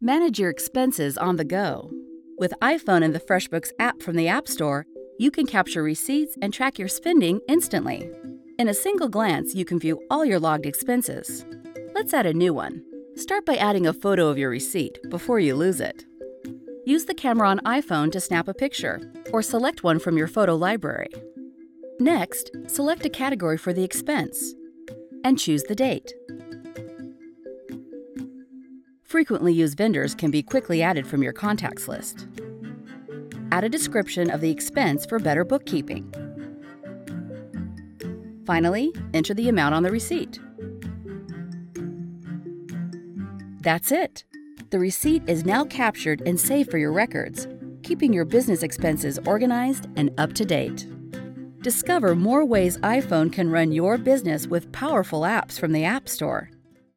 Manage your expenses on the go. With iPhone and the FreshBooks app from the App Store, you can capture receipts and track your spending instantly. In a single glance, you can view all your logged expenses. Let's add a new one. Start by adding a photo of your receipt before you lose it. Use the camera on iPhone to snap a picture, or select one from your photo library. Next, select a category for the expense and choose the date. Frequently used vendors can be quickly added from your contacts list. Add a description of the expense for better bookkeeping. Finally, enter the amount on the receipt. That's it. The receipt is now captured and saved for your records, keeping your business expenses organized and up to date. Discover more ways iPhone can run your business with powerful apps from the App Store.